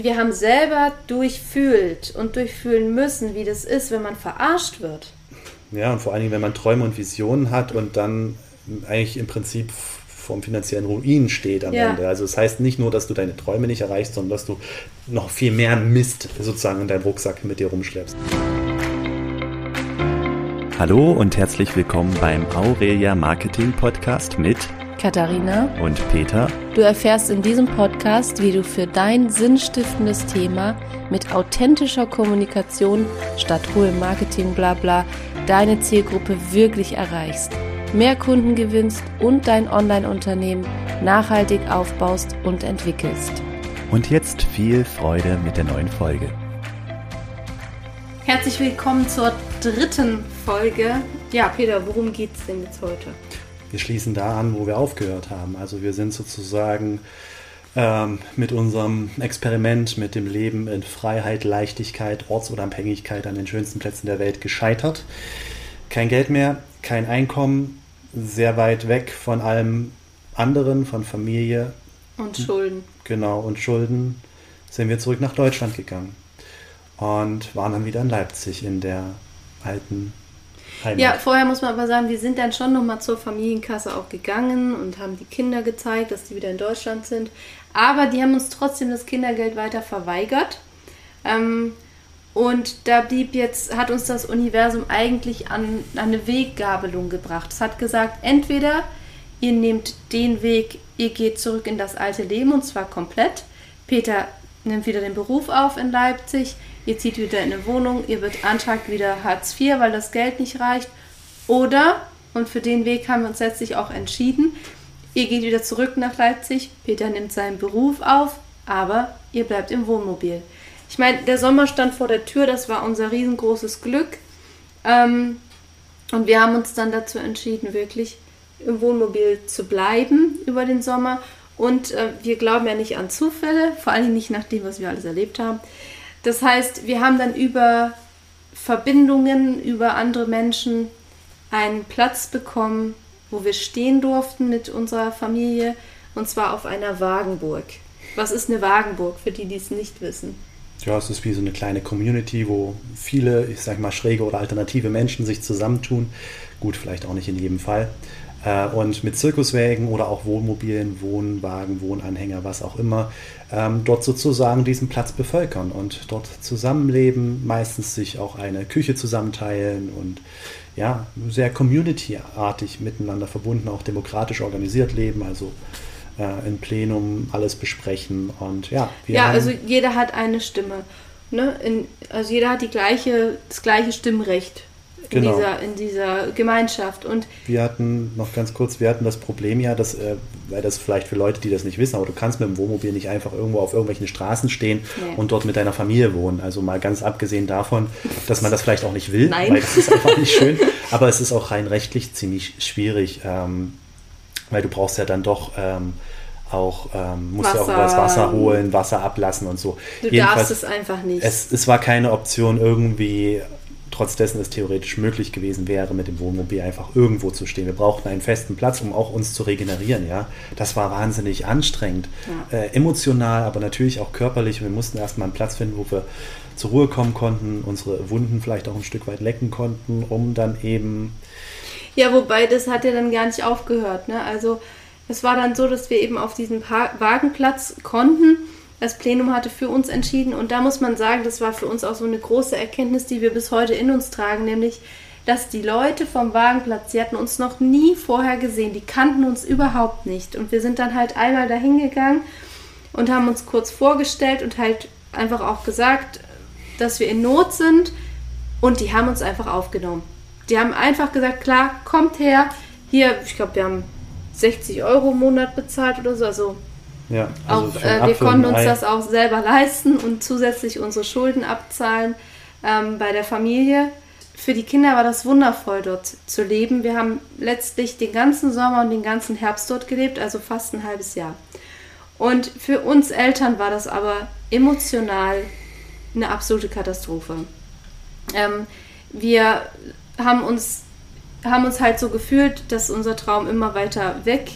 wir haben selber durchfühlt und durchfühlen müssen, wie das ist, wenn man verarscht wird. Ja, und vor allen Dingen, wenn man Träume und Visionen hat und dann eigentlich im Prinzip vorm finanziellen Ruin steht am ja. Ende. Also das heißt nicht nur, dass du deine Träume nicht erreichst, sondern dass du noch viel mehr Mist sozusagen in deinem Rucksack mit dir rumschleppst. Hallo und herzlich willkommen beim Aurelia Marketing Podcast mit Katharina und Peter. Du erfährst in diesem Podcast, wie du für dein sinnstiftendes Thema mit authentischer Kommunikation statt hohem Marketing blabla deine Zielgruppe wirklich erreichst, mehr Kunden gewinnst und dein Online-Unternehmen nachhaltig aufbaust und entwickelst. Und jetzt viel Freude mit der neuen Folge. Herzlich willkommen zur dritten Folge. Ja, Peter, worum geht es denn jetzt heute? Wir schließen da an, wo wir aufgehört haben. Also wir sind sozusagen ähm, mit unserem Experiment mit dem Leben in Freiheit, Leichtigkeit, Ortsunabhängigkeit an den schönsten Plätzen der Welt gescheitert. Kein Geld mehr, kein Einkommen, sehr weit weg von allem anderen, von Familie. Und Schulden. Genau, und Schulden sind wir zurück nach Deutschland gegangen und waren dann wieder in Leipzig in der alten Heimat. Ja, vorher muss man aber sagen, wir sind dann schon nochmal zur Familienkasse auch gegangen und haben die Kinder gezeigt, dass die wieder in Deutschland sind. Aber die haben uns trotzdem das Kindergeld weiter verweigert. Ähm, und da blieb jetzt, hat uns das Universum eigentlich an, an eine Weggabelung gebracht. Es hat gesagt, entweder ihr nehmt den Weg, ihr geht zurück in das alte Leben und zwar komplett. Peter nimmt wieder den Beruf auf in Leipzig ihr zieht wieder in eine Wohnung, ihr beantragt wieder Hartz IV, weil das Geld nicht reicht. Oder, und für den Weg haben wir uns letztlich auch entschieden, ihr geht wieder zurück nach Leipzig, Peter nimmt seinen Beruf auf, aber ihr bleibt im Wohnmobil. Ich meine, der Sommer stand vor der Tür, das war unser riesengroßes Glück. Ähm, und wir haben uns dann dazu entschieden, wirklich im Wohnmobil zu bleiben über den Sommer. Und äh, wir glauben ja nicht an Zufälle, vor allem nicht nach dem, was wir alles erlebt haben. Das heißt, wir haben dann über Verbindungen, über andere Menschen einen Platz bekommen, wo wir stehen durften mit unserer Familie, und zwar auf einer Wagenburg. Was ist eine Wagenburg, für die, die es nicht wissen? Ja, es ist wie so eine kleine Community, wo viele, ich sag mal, schräge oder alternative Menschen sich zusammentun. Gut, vielleicht auch nicht in jedem Fall. Äh, und mit Zirkuswägen oder auch Wohnmobilen, Wohnwagen, Wohnanhänger, was auch immer, ähm, dort sozusagen diesen Platz bevölkern und dort zusammenleben, meistens sich auch eine Küche zusammenteilen und ja, sehr community-artig miteinander verbunden, auch demokratisch organisiert leben, also äh, im Plenum alles besprechen und ja. ja, also jeder hat eine Stimme. Ne? In, also jeder hat die gleiche, das gleiche Stimmrecht in, genau. dieser, in dieser Gemeinschaft. Und wir hatten, noch ganz kurz, wir hatten das Problem ja, dass, äh, weil das vielleicht für Leute, die das nicht wissen, aber du kannst mit dem Wohnmobil nicht einfach irgendwo auf irgendwelchen Straßen stehen nee. und dort mit deiner Familie wohnen. Also mal ganz abgesehen davon, dass man das vielleicht auch nicht will, Nein. weil das ist einfach nicht schön. Aber es ist auch rein rechtlich ziemlich schwierig, ähm, weil du brauchst ja dann doch ähm, auch ähm, musst Wasser. ja auch das Wasser holen, Wasser ablassen und so. Du Jedenfalls, darfst es einfach nicht. Es, es war keine Option irgendwie trotz dessen es theoretisch möglich gewesen wäre, mit dem Wohnmobil einfach irgendwo zu stehen. Wir brauchten einen festen Platz, um auch uns zu regenerieren. Ja, das war wahnsinnig anstrengend, ja. äh, emotional, aber natürlich auch körperlich. Wir mussten erstmal einen Platz finden, wo wir zur Ruhe kommen konnten, unsere Wunden vielleicht auch ein Stück weit lecken konnten, um dann eben. Ja, wobei das hat ja dann gar nicht aufgehört. Ne? Also es war dann so, dass wir eben auf diesen Wagenplatz konnten das Plenum hatte für uns entschieden. Und da muss man sagen, das war für uns auch so eine große Erkenntnis, die wir bis heute in uns tragen, nämlich, dass die Leute vom Wagenplatz, sie hatten uns noch nie vorher gesehen, die kannten uns überhaupt nicht. Und wir sind dann halt einmal dahin gegangen und haben uns kurz vorgestellt und halt einfach auch gesagt, dass wir in Not sind. Und die haben uns einfach aufgenommen. Die haben einfach gesagt, klar, kommt her. Hier, ich glaube, wir haben 60 Euro im Monat bezahlt oder so. Also ja, also auch, äh, wir konnten uns das auch selber leisten und zusätzlich unsere Schulden abzahlen ähm, bei der Familie. Für die Kinder war das wundervoll, dort zu leben. Wir haben letztlich den ganzen Sommer und den ganzen Herbst dort gelebt, also fast ein halbes Jahr. Und für uns Eltern war das aber emotional eine absolute Katastrophe. Ähm, wir haben uns, haben uns halt so gefühlt, dass unser Traum immer weiter weg,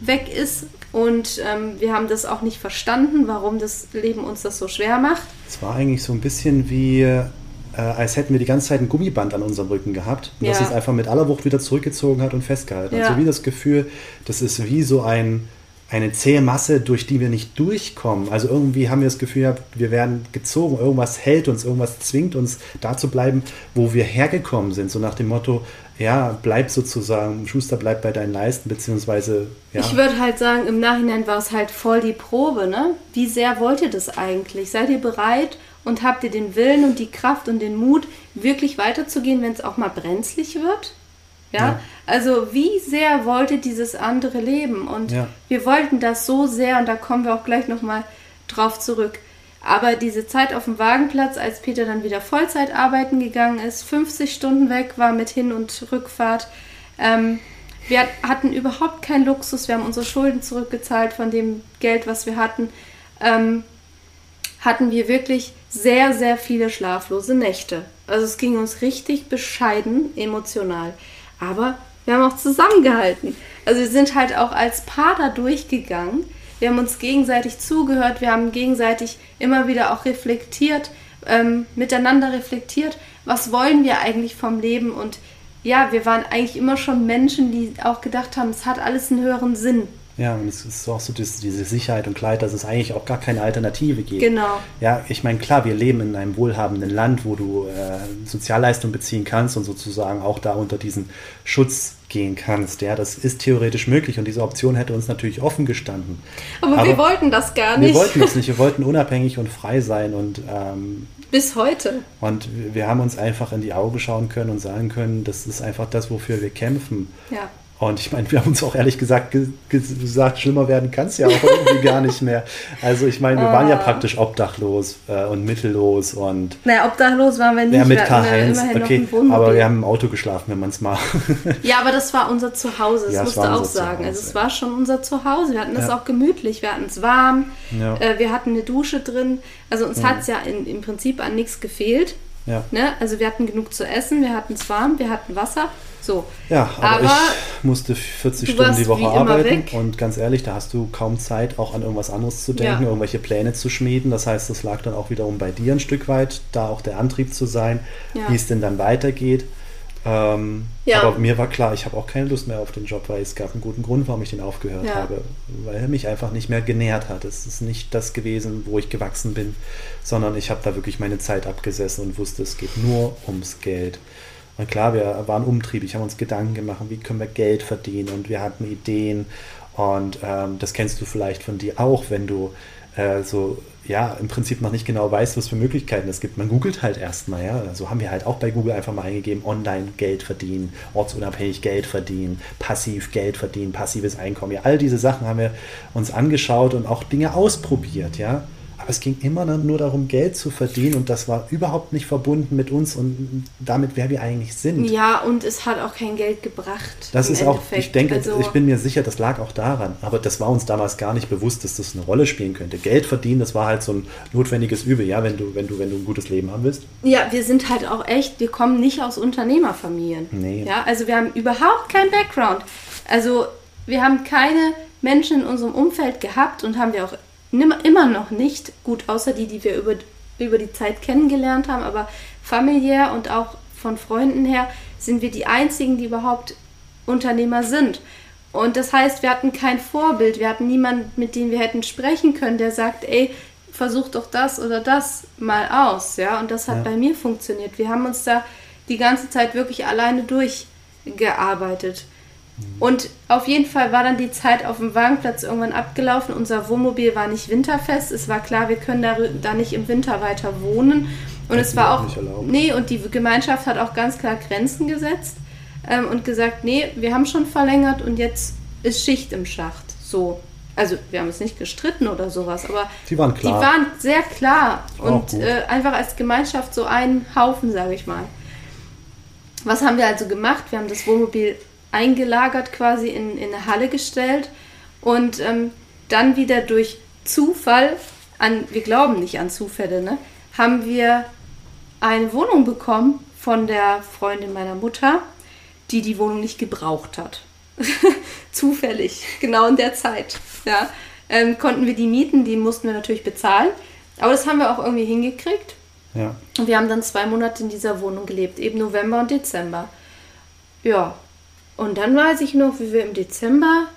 weg ist Und ähm, wir haben das auch nicht verstanden, warum das Leben uns das so schwer macht. Es war eigentlich so ein bisschen wie, äh, als hätten wir die ganze Zeit ein Gummiband an unserem Rücken gehabt, und das Ja. uns einfach mit aller Wucht wieder zurückgezogen hat und festgehalten hat. Ja. So wie das Gefühl, das ist wie so ein, eine zähe Masse, durch die wir nicht durchkommen. Also irgendwie haben wir das Gefühl, ja, wir werden gezogen, irgendwas hält uns, irgendwas zwingt uns da zu bleiben, wo wir hergekommen sind. So nach dem Motto, ja, bleib sozusagen, Schuster, bleib bei deinen Leisten, beziehungsweise, ja. Ich würde halt sagen, im Nachhinein war es halt voll die Probe, ne? Wie sehr wollt ihr das eigentlich? Seid ihr bereit und habt ihr den Willen und die Kraft und den Mut, wirklich weiterzugehen, wenn es auch mal brenzlig wird? Ja? Ja. Also wie sehr wollt ihr dieses andere Leben? Und Ja. wir wollten das so sehr und da kommen wir auch gleich nochmal drauf zurück. Aber diese Zeit auf dem Wagenplatz, als Peter dann wieder Vollzeit arbeiten gegangen ist, 50 Stunden weg war mit Hin- und Rückfahrt, ähm, wir hatten überhaupt keinen Luxus, wir haben unsere Schulden zurückgezahlt von dem Geld, was wir hatten, ähm, hatten wir wirklich sehr, sehr viele schlaflose Nächte. Also es ging uns richtig bescheiden emotional. Aber wir haben auch zusammengehalten. Also wir sind halt auch als Paar da durchgegangen. Wir haben uns gegenseitig zugehört, wir haben gegenseitig immer wieder auch reflektiert, ähm, miteinander reflektiert, was wollen wir eigentlich vom Leben und ja, wir waren eigentlich immer schon Menschen, die auch gedacht haben, es hat alles einen höheren Sinn. Ja, und es ist auch so diese, Sicherheit und Klarheit, dass es eigentlich auch gar keine Alternative gibt. Genau. Ja, ich meine, klar, wir leben in einem wohlhabenden Land, wo du äh, Sozialleistung beziehen kannst und sozusagen auch da unter diesen Schutz gehen kannst. Ja, das ist theoretisch möglich und diese Option hätte uns natürlich offen gestanden. Aber, wir wollten das gar Wir nicht. wollten das nicht, wir wollten unabhängig und frei sein und, ähm, Bis heute. und wir- wir haben uns einfach in die Augen schauen können und sagen können, das ist einfach das, wofür wir kämpfen. Ja. Und ich meine, wir haben uns auch ehrlich gesagt ge ge gesagt, schlimmer werden kann es ja auch irgendwie gar nicht mehr. Also ich meine, wir waren ja Ah. praktisch obdachlos äh, und mittellos und Naja, obdachlos waren wir nicht. ja, mit wir hatten ja K1, immerhin noch okay, aber wir haben im Auto geschlafen, wenn man es mal. Ja, aber das war unser Zuhause, das Ja, musst du auch sagen. Zuhause. Also es war schon unser Zuhause. Wir hatten es Ja. auch gemütlich, wir hatten es warm, Ja. äh, wir hatten eine Dusche drin. Also uns hat es ja in, im Prinzip an nichts gefehlt. Ja. Ne? Also wir hatten genug zu essen, wir hatten es warm, wir hatten Wasser. So. ja, aber, Aber ich musste 40 du Stunden die Woche arbeiten und ganz ehrlich, da hast du kaum Zeit, auch an irgendwas anderes zu denken, Ja. irgendwelche Pläne zu schmieden. Das heißt, das lag dann auch wiederum bei dir ein Stück weit, da auch der Antrieb zu sein, Ja. wie es denn dann weitergeht. Ähm, Ja. Aber mir war klar, ich habe auch keine Lust mehr auf den Job, weil es gab einen guten Grund, warum ich den aufgehört Ja. habe. Weil er mich einfach nicht mehr genährt hat. Es ist nicht das gewesen, wo ich gewachsen bin, sondern ich habe da wirklich meine Zeit abgesessen und wusste, es geht nur ums Geld. Und klar, wir waren umtriebig, haben uns Gedanken gemacht, wie können wir Geld verdienen und wir hatten Ideen. Und ähm, das kennst du vielleicht von dir auch, wenn du äh, so, ja, im Prinzip noch nicht genau weißt, was für Möglichkeiten es gibt. Man googelt halt erstmal, ja. So haben wir halt auch bei Google einfach mal eingegeben, online Geld verdienen, ortsunabhängig Geld verdienen, passiv Geld verdienen, passives Einkommen. Ja, all diese Sachen haben wir uns angeschaut und auch Dinge ausprobiert, ja. Aber es ging immer nur darum, Geld zu verdienen und das war überhaupt nicht verbunden mit uns und damit, wer wir eigentlich sind. Ja, und es hat auch kein Geld gebracht. Das ist auch, Endeffekt. ich denke, Also- ich bin mir sicher, das lag auch daran. Aber das war uns damals gar nicht bewusst, dass das eine Rolle spielen könnte. Geld verdienen, das war halt so ein notwendiges Übel, ja, wenn du, wenn du, wenn du ein gutes Leben haben willst. Ja, wir sind halt auch echt, wir kommen nicht aus Unternehmerfamilien. Nee. Ja, also wir haben überhaupt keinen Background. Also wir haben keine Menschen in unserem Umfeld gehabt und haben wir auch immer noch nicht, gut, außer die, die wir über, über die Zeit kennengelernt haben, aber familiär und auch von Freunden her sind wir die einzigen, die überhaupt Unternehmer sind. Und das heißt, wir hatten kein Vorbild, wir hatten niemanden, mit dem wir hätten sprechen können, der sagt, ey, versuch doch das oder das mal aus, ja. Und das hat Ja. bei mir funktioniert. Wir haben uns da die ganze Zeit wirklich alleine durchgearbeitet. Und auf jeden Fall war dann die Zeit auf dem Wagenplatz irgendwann abgelaufen. Unser Wohnmobil war nicht winterfest. Es war klar, wir können da, da nicht im Winter weiter wohnen. Und Hätten es war auch. Nee, und die Gemeinschaft hat auch ganz klar Grenzen gesetzt ähm, und gesagt, nee, wir haben schon verlängert und jetzt ist Schicht im Schacht. So. Also wir haben es nicht gestritten oder sowas, aber Die waren klar. die waren sehr klar und äh, einfach als Gemeinschaft so ein Haufen, sage ich mal. Was haben wir also gemacht? Wir haben das Wohnmobil eingelagert, quasi in, in eine Halle gestellt und ähm, dann wieder durch Zufall, an, wir glauben nicht an Zufälle, ne, haben wir eine Wohnung bekommen von der Freundin meiner Mutter, die die Wohnung nicht gebraucht hat. zufällig, genau in der Zeit, ja, ähm, konnten wir die Mieten, die mussten wir natürlich bezahlen. Aber das haben wir auch irgendwie hingekriegt. Ja. Und wir haben dann zwei Monate in dieser Wohnung gelebt, eben November und Dezember. Ja. Und dann weiß ich noch, wie wir im Dezember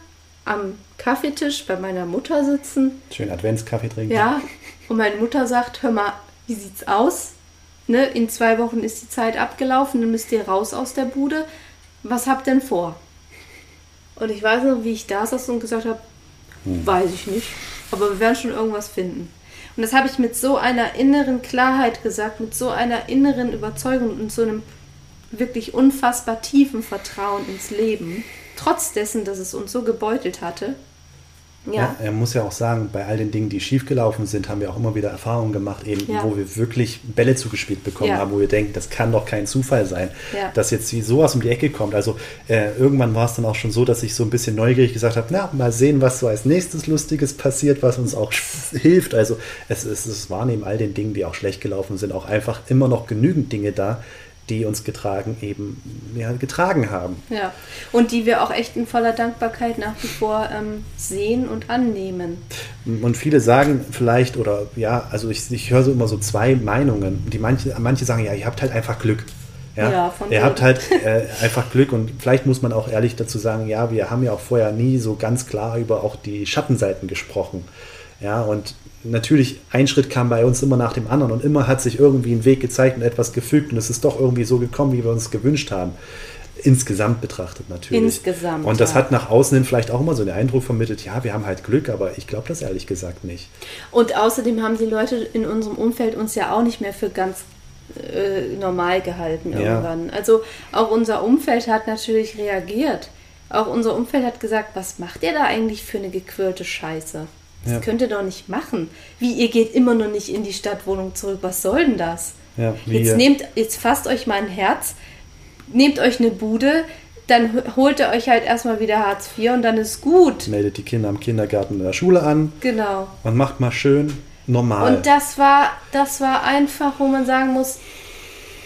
am Kaffeetisch bei meiner Mutter sitzen. Schön Adventskaffee trinken. Ja. Und meine Mutter sagt, hör mal, wie sieht's aus? Ne, in zwei Wochen ist die Zeit abgelaufen, dann müsst ihr raus aus der Bude. Was habt denn vor? Und ich weiß noch, wie ich da saß und gesagt habe, weiß ich nicht, aber wir werden schon irgendwas finden. Und das habe ich mit so einer inneren Klarheit gesagt, mit so einer inneren Überzeugung und so einem wirklich unfassbar tiefen Vertrauen ins Leben, trotz dessen, dass es uns so gebeutelt hatte. Ja, Ja, er muss ja auch sagen, bei all den Dingen, die schiefgelaufen sind, haben wir auch immer wieder Erfahrungen gemacht, eben, Ja. wo wir wirklich Bälle zugespielt bekommen Ja. haben, wo wir denken, das kann doch kein Zufall sein, dass jetzt wie sowas um die Ecke kommt. Also äh, irgendwann war es dann auch schon so, dass ich so ein bisschen neugierig gesagt habe, na, mal sehen, was so als nächstes Lustiges passiert, was uns auch hilft. Also es, es waren eben all den Dingen, die auch schlecht gelaufen sind, auch einfach immer noch genügend Dinge da, die uns getragen, eben ja, getragen haben. ja. Und die wir auch echt in voller Dankbarkeit nach wie vor ähm, sehen und annehmen. Und viele sagen vielleicht, oder ja, also ich, ich höre so immer so zwei Meinungen. Die manche, manche sagen, ja, ihr habt halt einfach Glück. Ja, Ja, ihr wegen. habt halt äh, einfach Glück und vielleicht muss man auch ehrlich dazu sagen, ja, wir haben ja auch vorher nie so ganz klar über auch die Schattenseiten gesprochen. Ja, und natürlich, ein Schritt kam bei uns immer nach dem anderen und immer hat sich irgendwie ein Weg gezeigt und etwas gefügt und es ist doch irgendwie so gekommen, wie wir uns gewünscht haben. Insgesamt betrachtet natürlich. Insgesamt, Und das ja. hat nach außen hin vielleicht auch immer so den Eindruck vermittelt, ja, wir haben halt Glück, aber ich glaube das ehrlich gesagt nicht. Und außerdem haben die Leute in unserem Umfeld uns ja auch nicht mehr für ganz äh, normal gehalten Ja. irgendwann. Also auch unser Umfeld hat natürlich reagiert. Auch unser Umfeld hat gesagt, was macht ihr da eigentlich für eine gequirlte Scheiße? Das Ja. könnt ihr doch nicht machen. Wie, ihr geht immer noch nicht in die Stadtwohnung zurück. Was soll denn das? Ja, jetzt nehmt, jetzt fasst euch mal ein Herz, nehmt euch eine Bude, dann holt ihr euch halt erstmal wieder Hartz IV und dann ist gut. meldet die Kinder im Kindergarten in der Schule an Genau. und macht mal schön normal. Und das war, das war einfach, wo man sagen muss,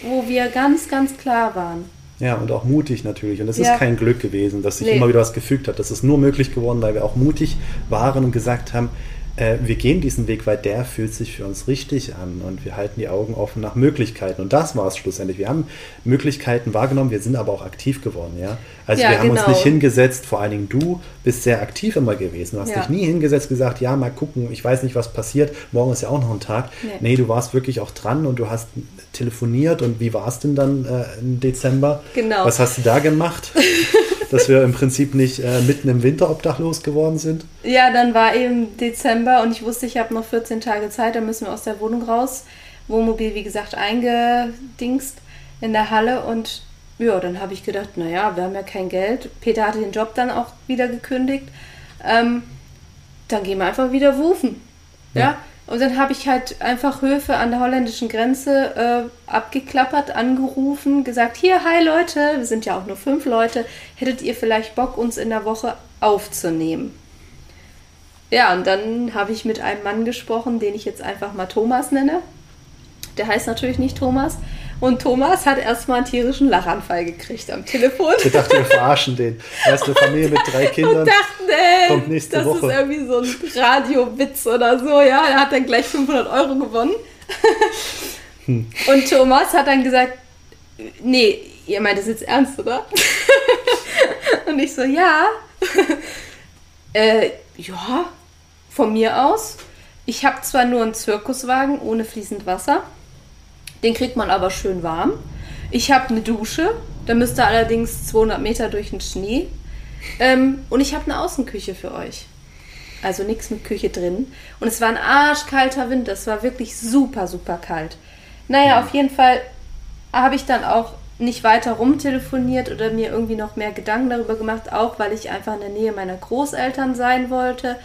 wo wir ganz, ganz klar waren. Ja, und auch mutig natürlich. Und es Ja. ist kein Glück gewesen, dass sich Nee. immer wieder was gefügt hat. Das ist nur möglich geworden, weil wir auch mutig waren und gesagt haben, äh, wir gehen diesen Weg, weil der fühlt sich für uns richtig an und wir halten die Augen offen nach Möglichkeiten. Und das war es schlussendlich. Wir haben Möglichkeiten wahrgenommen, wir sind aber auch aktiv geworden. Ja? Also Ja, wir haben uns genau. nicht hingesetzt, vor allen Dingen du bist sehr aktiv immer gewesen. Du hast Ja. dich nie hingesetzt gesagt, ja, mal gucken, ich weiß nicht, was passiert, morgen ist ja auch noch ein Tag. Nee. Nee, du warst wirklich auch dran und du hast telefoniert und wie war es denn dann äh, im Dezember? Genau. Was hast du da gemacht? Dass wir im Prinzip nicht äh, mitten im Winter obdachlos geworden sind? Ja, dann war eben Dezember und ich wusste, ich habe noch 14 Tage Zeit, dann müssen wir aus der Wohnung raus. Wohnmobil, wie gesagt, eingedingst in der Halle und ja, dann habe ich gedacht, naja, wir haben ja kein Geld. Peter hatte den Job dann auch wieder gekündigt. Ähm, dann gehen wir einfach wieder wufen. Ja. Ja. Und dann habe ich halt einfach Höfe an der holländischen Grenze äh, abgeklappert, angerufen, gesagt, hier, hi Leute, wir sind ja auch nur fünf Leute, hättet ihr vielleicht Bock, uns in der Woche aufzunehmen? Ja, und dann habe ich mit einem Mann gesprochen, den ich jetzt einfach mal Thomas nenne. Der heißt natürlich nicht Thomas. Und Thomas hat erstmal einen tierischen Lachanfall gekriegt am Telefon. Ich dachte, wir verarschen den. Er ist eine Familie mit drei Kindern. Und dachten, ey, Kommt nächste das Woche. ist irgendwie so ein Radiowitz oder so, ja. Er hat dann gleich 500 Euro gewonnen. Hm. Und Thomas hat dann gesagt, nee, ihr meint das jetzt ernst, oder? Und ich so, ja. äh, ja, von mir aus. Ich habe zwar nur einen Zirkuswagen ohne fließend Wasser. Den kriegt man aber schön warm. Ich habe eine Dusche. Da müsst ihr allerdings 200 Meter durch den Schnee. Ähm, und ich habe eine Außenküche für euch. Also nichts mit Küche drin. Und es war ein arschkalter Wind. Es war wirklich super, super kalt. Naja, auf jeden Fall habe ich dann auch nicht weiter rumtelefoniert oder mir irgendwie noch mehr Gedanken darüber gemacht, auch weil ich einfach in der Nähe meiner Großeltern sein wollte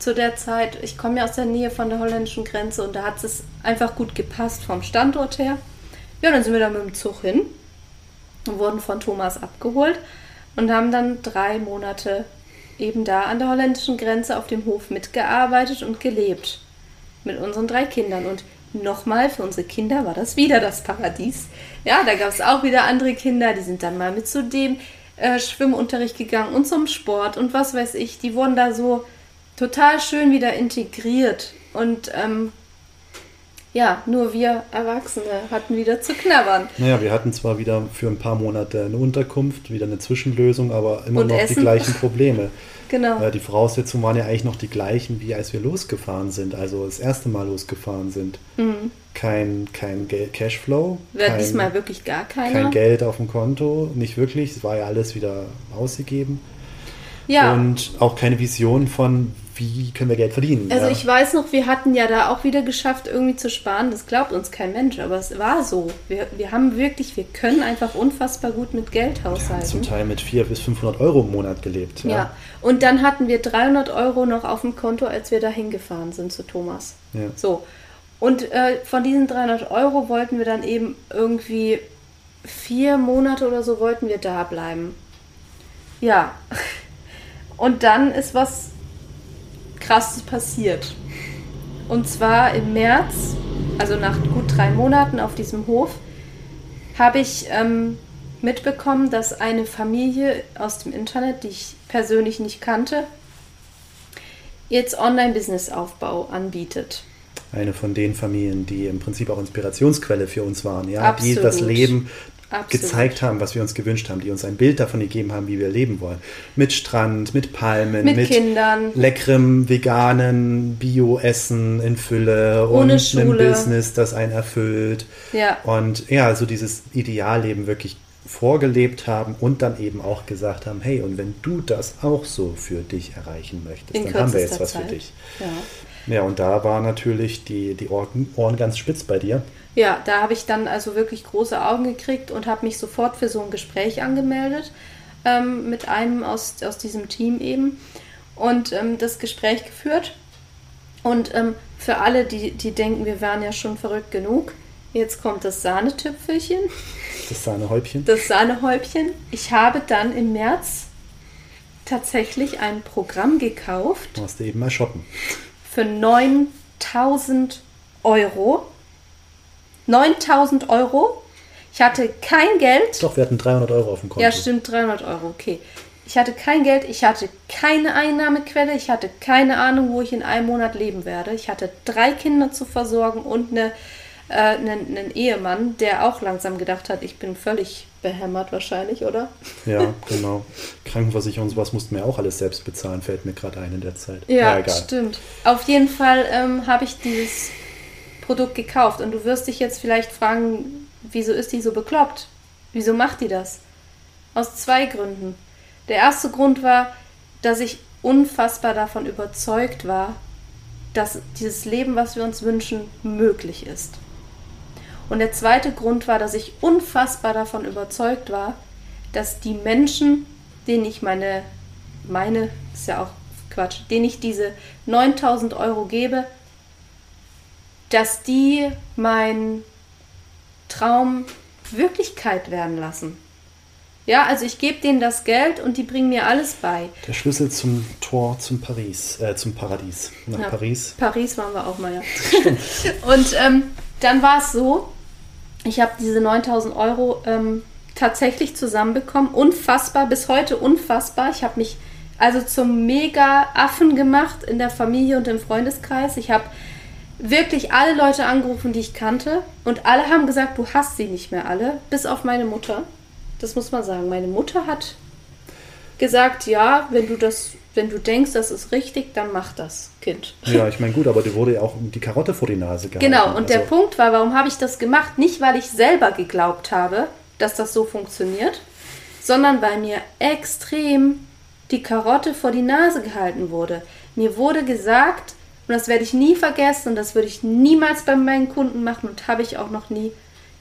zu der Zeit. Ich komme ja aus der Nähe von der holländischen Grenze und da hat es einfach gut gepasst vom Standort her. Ja, dann sind wir da mit dem Zug hin und wurden von Thomas abgeholt und haben dann drei Monate eben da an der holländischen Grenze auf dem Hof mitgearbeitet und gelebt mit unseren drei Kindern. Und nochmal, für unsere Kinder war das wieder das Paradies. Ja, da gab es auch wieder andere Kinder, die sind dann mal mit zu dem äh, Schwimmunterricht gegangen und zum Sport und was weiß ich. Die wurden da so total schön wieder integriert. Und ähm, ja, nur wir Erwachsene hatten wieder zu knabbern. Naja, wir hatten zwar wieder für ein paar Monate eine Unterkunft, wieder eine Zwischenlösung, aber immer Und noch Essen. die gleichen Probleme. Genau. Äh, die Voraussetzungen waren ja eigentlich noch die gleichen, wie als wir losgefahren sind, also das erste Mal losgefahren sind. Kein, kein Gel- Cashflow, kein, Mhm. diesmal wirklich gar keiner. kein Geld auf dem Konto, nicht wirklich, es war ja alles wieder ausgegeben. ja. Und auch keine Vision von, wie können wir Geld verdienen. Also ja. ich weiß noch, wir hatten ja da auch wieder geschafft, irgendwie zu sparen. Das glaubt uns kein Mensch, aber es war so. Wir, wir haben wirklich, wir können einfach unfassbar gut mit Geld Wir haben zum haushalten. Teil mit 400 bis 500 Euro im Monat gelebt. Ja. und dann hatten wir 300 Euro noch auf dem Konto, als wir da hingefahren sind zu Thomas. Ja. So. Und äh, von diesen 300 Euro wollten wir dann eben irgendwie vier Monate oder so wollten wir da bleiben. Ja. Und dann ist was krasses passiert. Und zwar im März, also nach gut drei Monaten auf diesem Hof, habe ich ähm, mitbekommen, dass eine Familie aus dem Internet, die ich persönlich nicht kannte, jetzt Online-Business-Aufbau anbietet. Eine von den Familien, die im Prinzip auch Inspirationsquelle für uns waren, ja, die Absolut. das Leben Absolut. gezeigt haben, was wir uns gewünscht haben, die uns ein Bild davon gegeben haben, wie wir leben wollen. Mit Strand, mit Palmen, Mit Kindern. leckerem veganen Bio-Essen in Fülle Ohne und einem Schule. Business, das einen erfüllt. Ja. Und ja, also dieses Idealleben wirklich vorgelebt haben und dann eben auch gesagt haben, hey, und wenn du das auch so für dich erreichen möchtest, In dann haben wir jetzt was für Zeit. dich. Ja. Ja, und da war natürlich die, die Ohren, Ohren ganz spitz bei dir. Ja, da habe ich dann also wirklich große Augen gekriegt und habe mich sofort für so ein Gespräch angemeldet ähm, mit einem aus, aus diesem Team eben und ähm, das Gespräch geführt. Und ähm, für alle, die, die denken, wir wären ja schon verrückt genug, jetzt kommt das Sahnetüpfelchen, Das Sahnehäubchen. das Sahnehäubchen. Ich habe dann im März tatsächlich ein Programm gekauft Du musst eben mal shoppen. Für 9000 Euro. 9000 Euro. Ich hatte kein Geld. Doch, wir hatten 300 Euro auf dem Konto. Ja, stimmt, 300 Euro, okay. Ich hatte kein Geld, ich hatte keine Einnahmequelle, ich hatte keine Ahnung, wo ich in einem Monat leben werde. Ich hatte drei Kinder zu versorgen und eine, äh, einen, einen Ehemann, der auch langsam gedacht hat, ich bin völlig behämmert wahrscheinlich, oder? Ja, genau. Krankenversicherung und sowas mussten wir auch alles selbst bezahlen, fällt mir gerade ein in der Zeit. Ja, egal. stimmt. Auf jeden Fall ähm, habe ich dieses Produkt gekauft und du wirst dich jetzt vielleicht fragen, wieso ist die so bekloppt? Wieso macht die das? Aus zwei Gründen. Der erste Grund war, dass ich unfassbar davon überzeugt war, dass dieses Leben, was wir uns wünschen, möglich ist. Und der zweite Grund war, dass ich unfassbar davon überzeugt war, dass die Menschen, denen ich meine, meine, ist ja auch Quatsch, denen ich diese 9000 Euro gebe, dass die meinen Traum Wirklichkeit werden lassen. Ja, also ich gebe denen das Geld und die bringen mir alles bei. Der Schlüssel zum Tor zum Paris, äh, zum Paradies. Nach Ja, Paris. Paris waren wir auch mal, ja. und ähm, dann war es so, ich habe diese 9000 Euro ähm, tatsächlich zusammenbekommen. Unfassbar, bis heute unfassbar. Ich habe mich also zum Mega-Affen gemacht in der Familie und im Freundeskreis. Ich habe wirklich alle Leute angerufen, die ich kannte. Und alle haben gesagt, du hast sie nicht mehr alle, bis auf meine Mutter. Das muss man sagen. Meine Mutter hat gesagt, ja, wenn du das, wenn du denkst, das ist richtig, dann mach das, Kind. Ja, ich meine, gut, aber dir wurde ja auch die Karotte vor die Nase gehalten. Genau, und der Also, Punkt war, warum habe ich das gemacht? Nicht, weil ich selber geglaubt habe, dass das so funktioniert, sondern weil mir extrem die Karotte vor die Nase gehalten wurde. Mir wurde gesagt, und das werde ich nie vergessen und das würde ich niemals bei meinen Kunden machen und habe ich auch noch nie,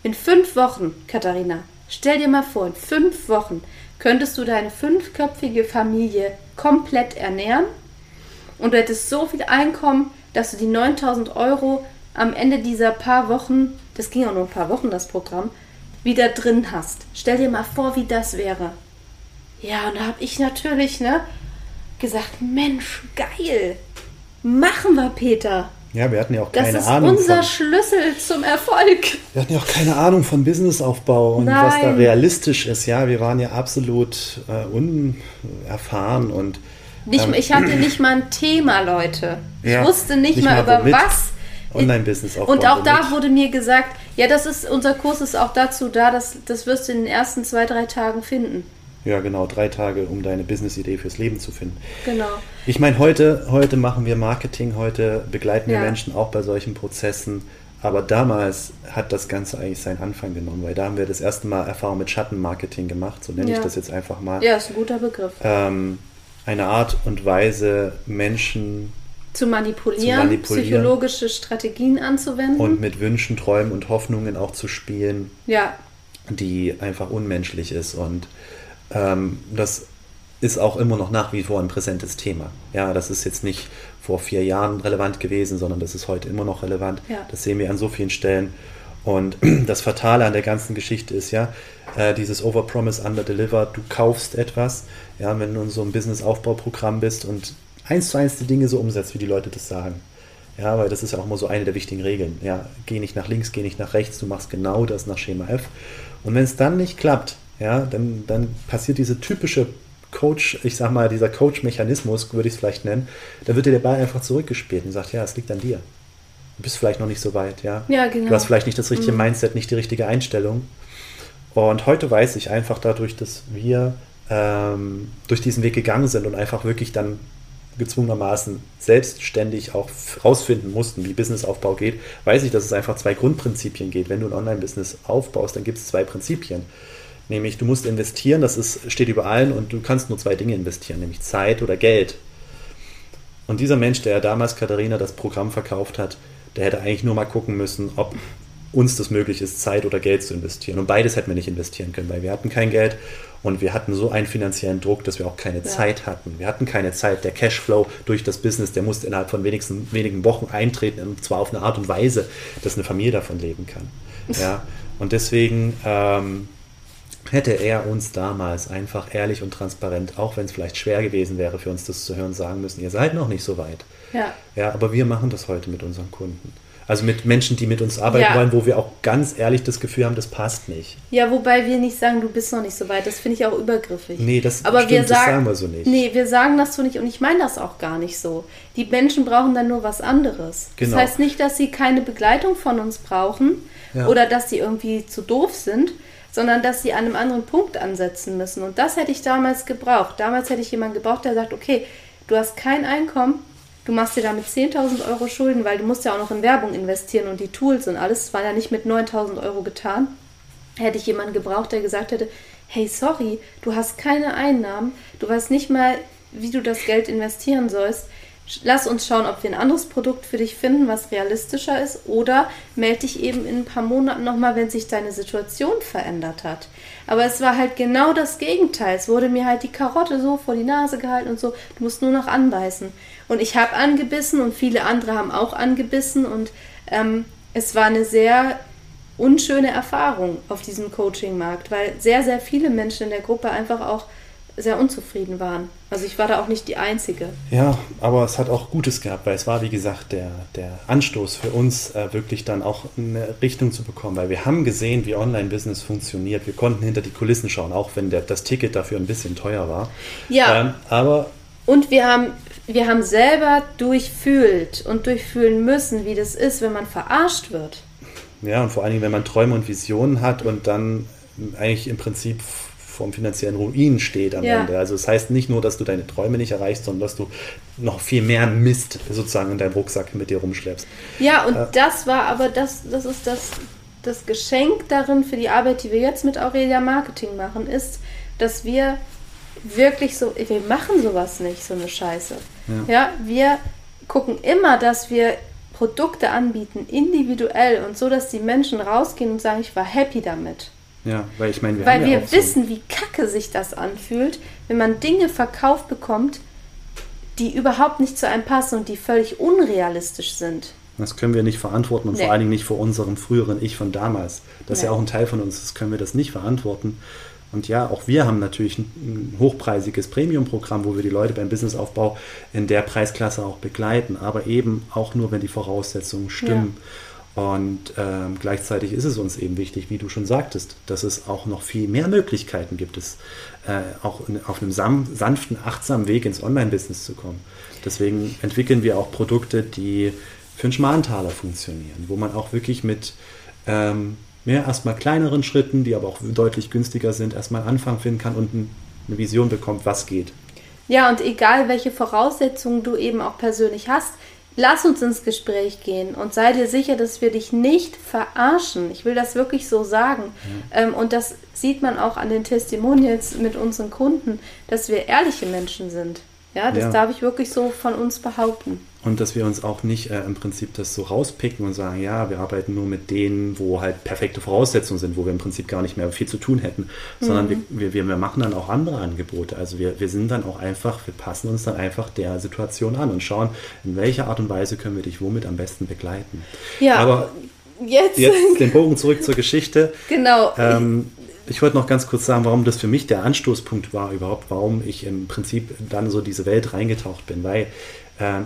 in fünf Wochen, Katharina, stell dir mal vor, in fünf Wochen könntest du deine fünfköpfige Familie komplett ernähren und du hättest so viel Einkommen, dass du die 9000 Euro am Ende dieser paar Wochen, das ging auch nur ein paar Wochen, das Programm, wieder drin hast. Stell dir mal vor, wie das wäre. Ja, und da habe ich natürlich, ne, gesagt, Mensch, geil. Machen wir, Peter. Ja, wir hatten ja auch Das keine ist Ahnung. unser von, Schlüssel zum Erfolg. wir hatten ja auch keine Ahnung von Businessaufbau und was da Nein. realistisch ist. Ja, wir waren ja absolut äh, unerfahren und Nicht, ähm, ich hatte nicht mal ein Thema, Leute. Ja, ich wusste nicht, nicht mal, mal über womit. was. Online-Business aufbauen. Und auch da womit. wurde mir gesagt, ja, das ist, unser Kurs ist auch dazu da, dass das wirst du in den ersten zwei, drei Tagen finden. Ja, genau, drei Tage, um deine Business-Idee fürs Leben zu finden. Genau. Ich meine, heute, heute machen wir Marketing, heute begleiten wir Ja. Menschen auch bei solchen Prozessen. Aber damals hat das Ganze eigentlich seinen Anfang genommen, weil da haben wir das erste Mal Erfahrung mit Schattenmarketing gemacht, so nenne ich Ja. das jetzt einfach mal. Ja, ist ein guter Begriff. Ähm, eine Art und Weise, Menschen Zu manipulieren, Zu manipulieren. psychologische Strategien anzuwenden. und mit Wünschen, Träumen und Hoffnungen auch zu spielen, ja, die einfach unmenschlich ist. Und ähm, das ist auch immer noch nach wie vor ein präsentes Thema. Ja, das ist jetzt nicht vor vier Jahren relevant gewesen, sondern das ist heute immer noch relevant. Ja. Das sehen wir an so vielen Stellen. Und das Fatale an der ganzen Geschichte ist ja, äh, dieses Overpromise, Underdeliver, du kaufst etwas, ja, wenn du in so einem Business-Aufbauprogramm bist und eins zu eins die Dinge so umsetzt, wie die Leute das sagen. Ja, weil das ist ja auch immer so eine der wichtigen Regeln. Ja, geh nicht nach links, geh nicht nach rechts, du machst genau das nach Schema F. Und wenn es dann nicht klappt, ja, dann, dann passiert diese typische Coach, ich sag mal, dieser Coach-Mechanismus, würde ich es vielleicht nennen, da wird dir der Ball einfach zurückgespielt und sagt, ja, es liegt an dir. Du bist vielleicht noch nicht so weit, ja. Ja, genau. Du hast vielleicht nicht das richtige Mindset, nicht die richtige Einstellung. Und heute weiß ich einfach dadurch, dass wir ähm, durch diesen Weg gegangen sind und einfach wirklich dann gezwungenermaßen selbstständig auch rausfinden mussten, wie Businessaufbau geht, weiß ich, dass es einfach zwei Grundprinzipien geht. Wenn du ein Online-Business aufbaust, dann gibt es zwei Prinzipien. Nämlich, du musst investieren, das ist, steht über allen und du kannst nur zwei Dinge investieren, nämlich Zeit oder Geld. Und dieser Mensch, der damals Katharina das Programm verkauft hat, der hätte eigentlich nur mal gucken müssen, ob uns das möglich ist, Zeit oder Geld zu investieren. Und beides hätten wir nicht investieren können, weil wir hatten kein Geld und wir hatten so einen finanziellen Druck, dass wir auch keine Zeit hatten. Wir hatten keine Zeit. Der Cashflow durch das Business, der musste innerhalb von wenigsten, wenigen Wochen eintreten, und zwar auf eine Art und Weise, dass eine Familie davon leben kann. Ja? Und deswegen ähm, hätte er uns damals einfach ehrlich und transparent, auch wenn es vielleicht schwer gewesen wäre für uns das zu hören, sagen müssen, ihr seid noch nicht so weit. ja. Ja, aber wir machen das heute mit unseren Kunden. Also mit Menschen, die mit uns arbeiten Ja. wollen, wo wir auch ganz ehrlich das Gefühl haben, das passt nicht. Ja, wobei wir nicht sagen, du bist noch nicht so weit. Das finde ich auch übergriffig. Nee, das Aber stimmt, wir das sagen, sagen wir so nicht. Nee, wir sagen das so nicht und ich meine das auch gar nicht so. Die Menschen brauchen dann nur was anderes. Genau. Das heißt nicht, dass sie keine Begleitung von uns brauchen Ja. oder dass sie irgendwie zu doof sind, sondern dass sie an einem anderen Punkt ansetzen müssen. Und das hätte ich damals gebraucht. Damals hätte ich jemanden gebraucht, der sagt, okay, du hast kein Einkommen, du machst dir damit 10.000 Euro Schulden, weil du musst ja auch noch in Werbung investieren und die Tools und alles. Das war ja nicht mit 9.000 Euro getan hätte ich jemanden gebraucht, der gesagt hätte, hey, sorry, du hast keine Einnahmen, du weißt nicht mal, wie du das Geld investieren sollst. Lass uns schauen, ob wir ein anderes Produkt für dich finden, was realistischer ist, oder melde dich eben in ein paar Monaten nochmal, wenn sich deine Situation verändert hat. Aber es war halt genau das Gegenteil. Es wurde mir halt die Karotte so vor die Nase gehalten und so, du musst nur noch anbeißen. Und ich habe angebissen und viele andere haben auch angebissen und ähm, es war eine sehr unschöne Erfahrung auf diesem Coaching-Markt, weil sehr, sehr viele Menschen in der Gruppe einfach auch sehr unzufrieden waren. Also ich war da auch nicht die Einzige. Ja, aber es hat auch Gutes gehabt, weil es war, wie gesagt, der, der Anstoß für uns, äh, wirklich dann auch eine Richtung zu bekommen, weil wir haben gesehen, wie Online-Business funktioniert. Wir konnten hinter die Kulissen schauen, auch wenn der, das Ticket dafür ein bisschen teuer war. Ja. Ähm, aber Und wir haben, wir haben selber durchfühlt und durchfühlen müssen, wie das ist, wenn man verarscht wird. Ja, und vor allen Dingen, wenn man Träume und Visionen hat und dann eigentlich im Prinzip vorm finanziellen Ruin steht am Ja. Ende. Also es heißt nicht nur, dass du deine Träume nicht erreichst, sondern dass du noch viel mehr Mist sozusagen in deinem Rucksack mit dir rumschleppst. Ja, und das war aber das, das ist das, das Geschenk darin für die Arbeit, die wir jetzt mit Aurelia Marketing machen, ist, dass wir wirklich so, wir machen sowas nicht, so eine Scheiße. Ja, wir gucken immer, dass wir Produkte anbieten, individuell und so, dass die Menschen rausgehen und sagen, ich war happy damit. Ja, weil ich meine, wir Weil wir auch so- wissen, wie kacke sich das anfühlt, wenn man Dinge verkauft bekommt, die überhaupt nicht zu einem passen und die völlig unrealistisch sind. Das können wir nicht verantworten und Nee. vor allen Dingen nicht vor unserem früheren Ich von damals. Das ist ja Nee. auch ein Teil von uns, das können wir das nicht verantworten. Und ja, auch wir haben natürlich ein, hochpreisiges Premium-Programm, wo wir die Leute beim Businessaufbau in der Preisklasse auch begleiten, aber eben auch nur, wenn die Voraussetzungen stimmen. Ja. Und ähm, gleichzeitig ist es uns eben wichtig, wie du schon sagtest, dass es auch noch viel mehr Möglichkeiten gibt, es äh, auch in, auf einem sanften, achtsamen Weg ins Online-Business zu kommen. Deswegen entwickeln wir auch Produkte, die für einen Schmalen funktionieren, wo man auch wirklich mit ähm, mehr erstmal kleineren Schritten, die aber auch deutlich günstiger sind, erstmal einen Anfang finden kann und eine Vision bekommt, was geht. Ja, und egal welche Voraussetzungen du eben auch persönlich hast, lass uns ins Gespräch gehen und sei dir sicher, dass wir dich nicht verarschen. Ich will das wirklich so sagen. Ähm, und das sieht man auch an den Testimonials mit unseren Kunden, dass wir ehrliche Menschen sind. Ja, das ja. darf ich wirklich so von uns behaupten. Und dass wir uns auch nicht äh, im Prinzip das so rauspicken und sagen, ja, wir arbeiten nur mit denen, wo halt perfekte Voraussetzungen sind, wo wir im Prinzip gar nicht mehr viel zu tun hätten, sondern mhm. wir, wir, wir machen dann auch andere Angebote. Also wir, wir sind dann auch einfach, wir passen uns dann einfach der Situation an und schauen, in welcher Art und Weise können wir dich womit am besten begleiten. Ja, aber jetzt, jetzt den Bogen zurück zur Geschichte. Genau. Ähm, ich wollte noch ganz kurz sagen, warum das für mich der Anstoßpunkt war überhaupt, warum ich im Prinzip dann so diese Welt reingetaucht bin, weil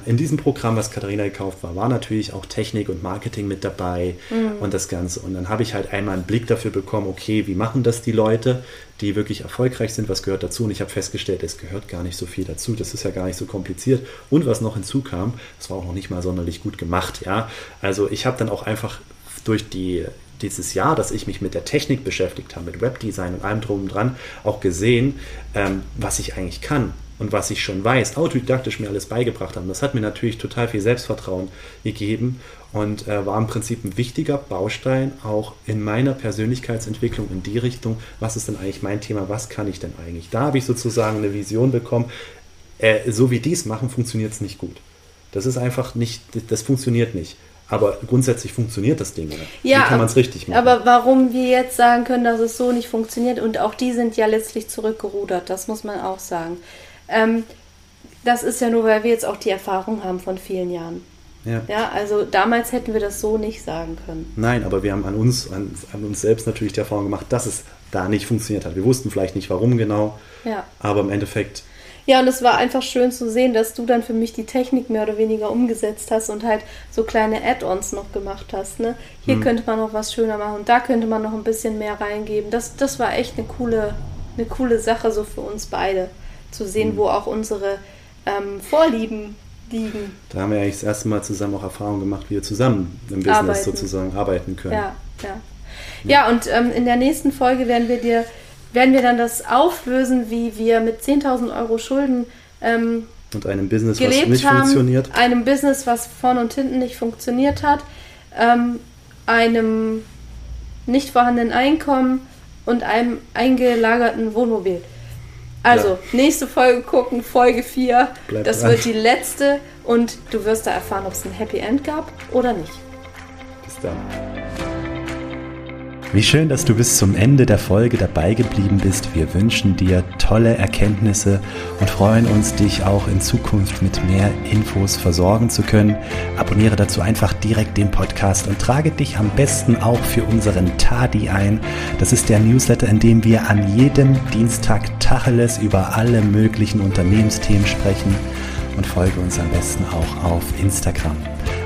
in diesem Programm, was Katharina gekauft war, war natürlich auch Technik und Marketing mit dabei mhm. und das Ganze. Und dann habe ich halt einmal einen Blick dafür bekommen, okay, wie machen das die Leute, die wirklich erfolgreich sind, was gehört dazu? Und ich habe festgestellt, es gehört gar nicht so viel dazu, das ist ja gar nicht so kompliziert. Und was noch hinzukam, das war auch noch nicht mal sonderlich gut gemacht, ja. Also ich habe dann auch einfach durch die dieses Jahr, dass ich mich mit der Technik beschäftigt habe, mit Webdesign und allem drum und dran, auch gesehen, ähm, was ich eigentlich kann und was ich schon weiß, autodidaktisch mir alles beigebracht haben. Das hat mir natürlich total viel Selbstvertrauen gegeben und äh, war im Prinzip ein wichtiger Baustein auch in meiner Persönlichkeitsentwicklung in die Richtung, was ist denn eigentlich mein Thema, was kann ich denn eigentlich? Da habe ich sozusagen eine Vision bekommen, äh, so wie die es machen, funktioniert es nicht gut. Das ist einfach nicht, das funktioniert nicht. Aber grundsätzlich funktioniert das Ding. Oder? Ja, Wie kann man es richtig machen? Aber warum wir jetzt sagen können, dass es so nicht funktioniert und auch die sind ja letztlich zurückgerudert, das muss man auch sagen. Ähm, das ist ja nur, weil wir jetzt auch die Erfahrung haben von vielen Jahren. Ja. ja, also damals hätten wir das so nicht sagen können. Nein, aber wir haben an uns, an, an uns selbst natürlich die Erfahrung gemacht, dass es da nicht funktioniert hat. Wir wussten vielleicht nicht, warum genau, ja. aber im Endeffekt ja, und es war einfach schön zu sehen, dass du dann für mich die Technik mehr oder weniger umgesetzt hast und halt so kleine Add-ons noch gemacht hast. Ne? Hier hm. könnte man noch was schöner machen und da könnte man noch ein bisschen mehr reingeben. Das, das war echt eine coole, eine coole Sache so für uns beide. Zu sehen, hm. wo auch unsere ähm, Vorlieben liegen. Da haben wir eigentlich das erste Mal zusammen auch Erfahrungen gemacht, wie wir zusammen im Business arbeiten. sozusagen arbeiten können. Ja, ja. Ja, und ähm, in der nächsten Folge werden wir dir werden wir dann das auflösen, wie wir mit 10.000 Euro Schulden ähm, und einem Business, was nicht haben, funktioniert. Einem Business, was vorne und hinten nicht funktioniert hat, ähm, einem nicht vorhandenen Einkommen und einem eingelagerten Wohnmobil. Also, ja. nächste Folge gucken, Folge 4. Bleib das dran. wird die letzte und du wirst da erfahren, ob es ein Happy End gab oder nicht. Bis dann. Wie schön, dass du bis zum Ende der Folge dabei geblieben bist. Wir wünschen dir tolle Erkenntnisse und freuen uns, dich auch in Zukunft mit mehr Infos versorgen zu können. Abonniere dazu einfach direkt den Podcast und trage dich am besten auch für unseren Tadi ein. Das ist der Newsletter, in dem wir an jedem Dienstag Tacheles über alle möglichen Unternehmensthemen sprechen und folge uns am besten auch auf Instagram.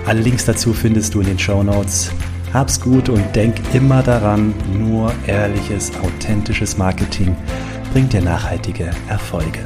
Alle Links dazu findest du in den Show Notes. Hab's gut und denk immer daran, nur ehrliches, authentisches Marketing bringt dir nachhaltige Erfolge.